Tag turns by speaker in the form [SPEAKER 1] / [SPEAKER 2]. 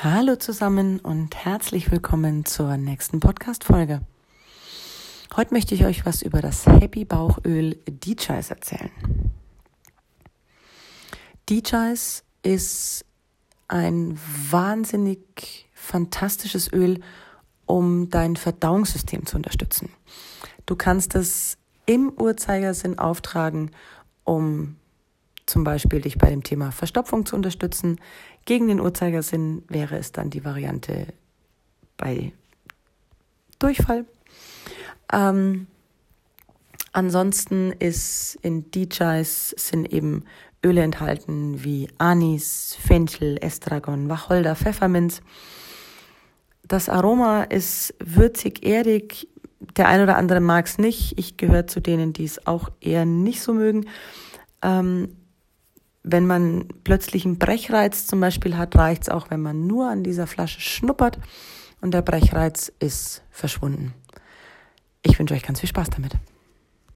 [SPEAKER 1] Hallo zusammen und herzlich willkommen zur nächsten Podcast-Folge. Heute möchte ich euch was über das Happy Bauchöl DJs erzählen. DJs ist ein wahnsinnig fantastisches Öl, um dein Verdauungssystem zu unterstützen. Du kannst es im Uhrzeigersinn auftragen, um zum Beispiel dich bei dem Thema Verstopfung zu unterstützen. Gegen den Uhrzeigersinn wäre es dann die Variante bei Durchfall. Ähm, ansonsten ist in DJs sind eben Öle enthalten wie Anis, Fenchel, Estragon, Wacholder, Pfefferminz. Das Aroma ist würzig, erdig. Der ein oder andere mag es nicht. Ich gehöre zu denen, die es auch eher nicht so mögen. Ähm, wenn man plötzlich einen Brechreiz zum Beispiel hat, reicht es auch, wenn man nur an dieser Flasche schnuppert und der Brechreiz ist verschwunden. Ich wünsche euch ganz viel Spaß damit.